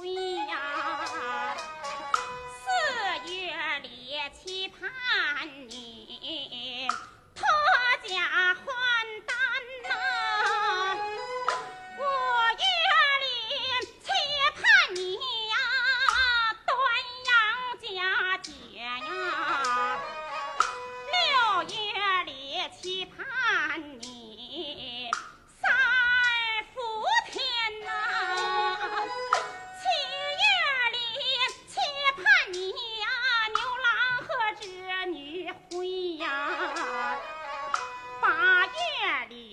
We.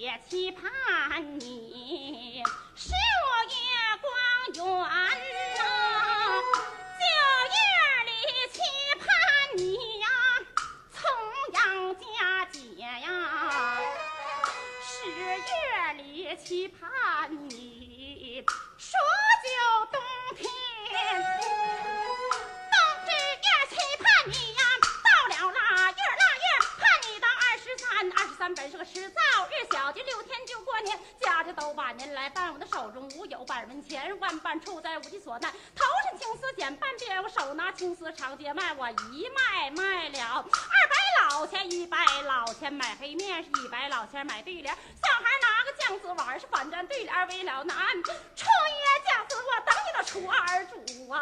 也期盼你，十五月光圆呐，九月里期盼你呀，重阳佳节呀，十月里期盼你，说就冬天。本是个迟早，日小就六天就过年，家家都把年来办。我的手中无有百文钱，万般处在无计所难。头上青丝剪半边，我手拿青丝长街卖，我一卖卖了二百老钱，一百老钱买黑面，是一百老钱买对联。小孩拿个酱子碗，是反战对联为了难。初一姜子，我等你到初二主啊。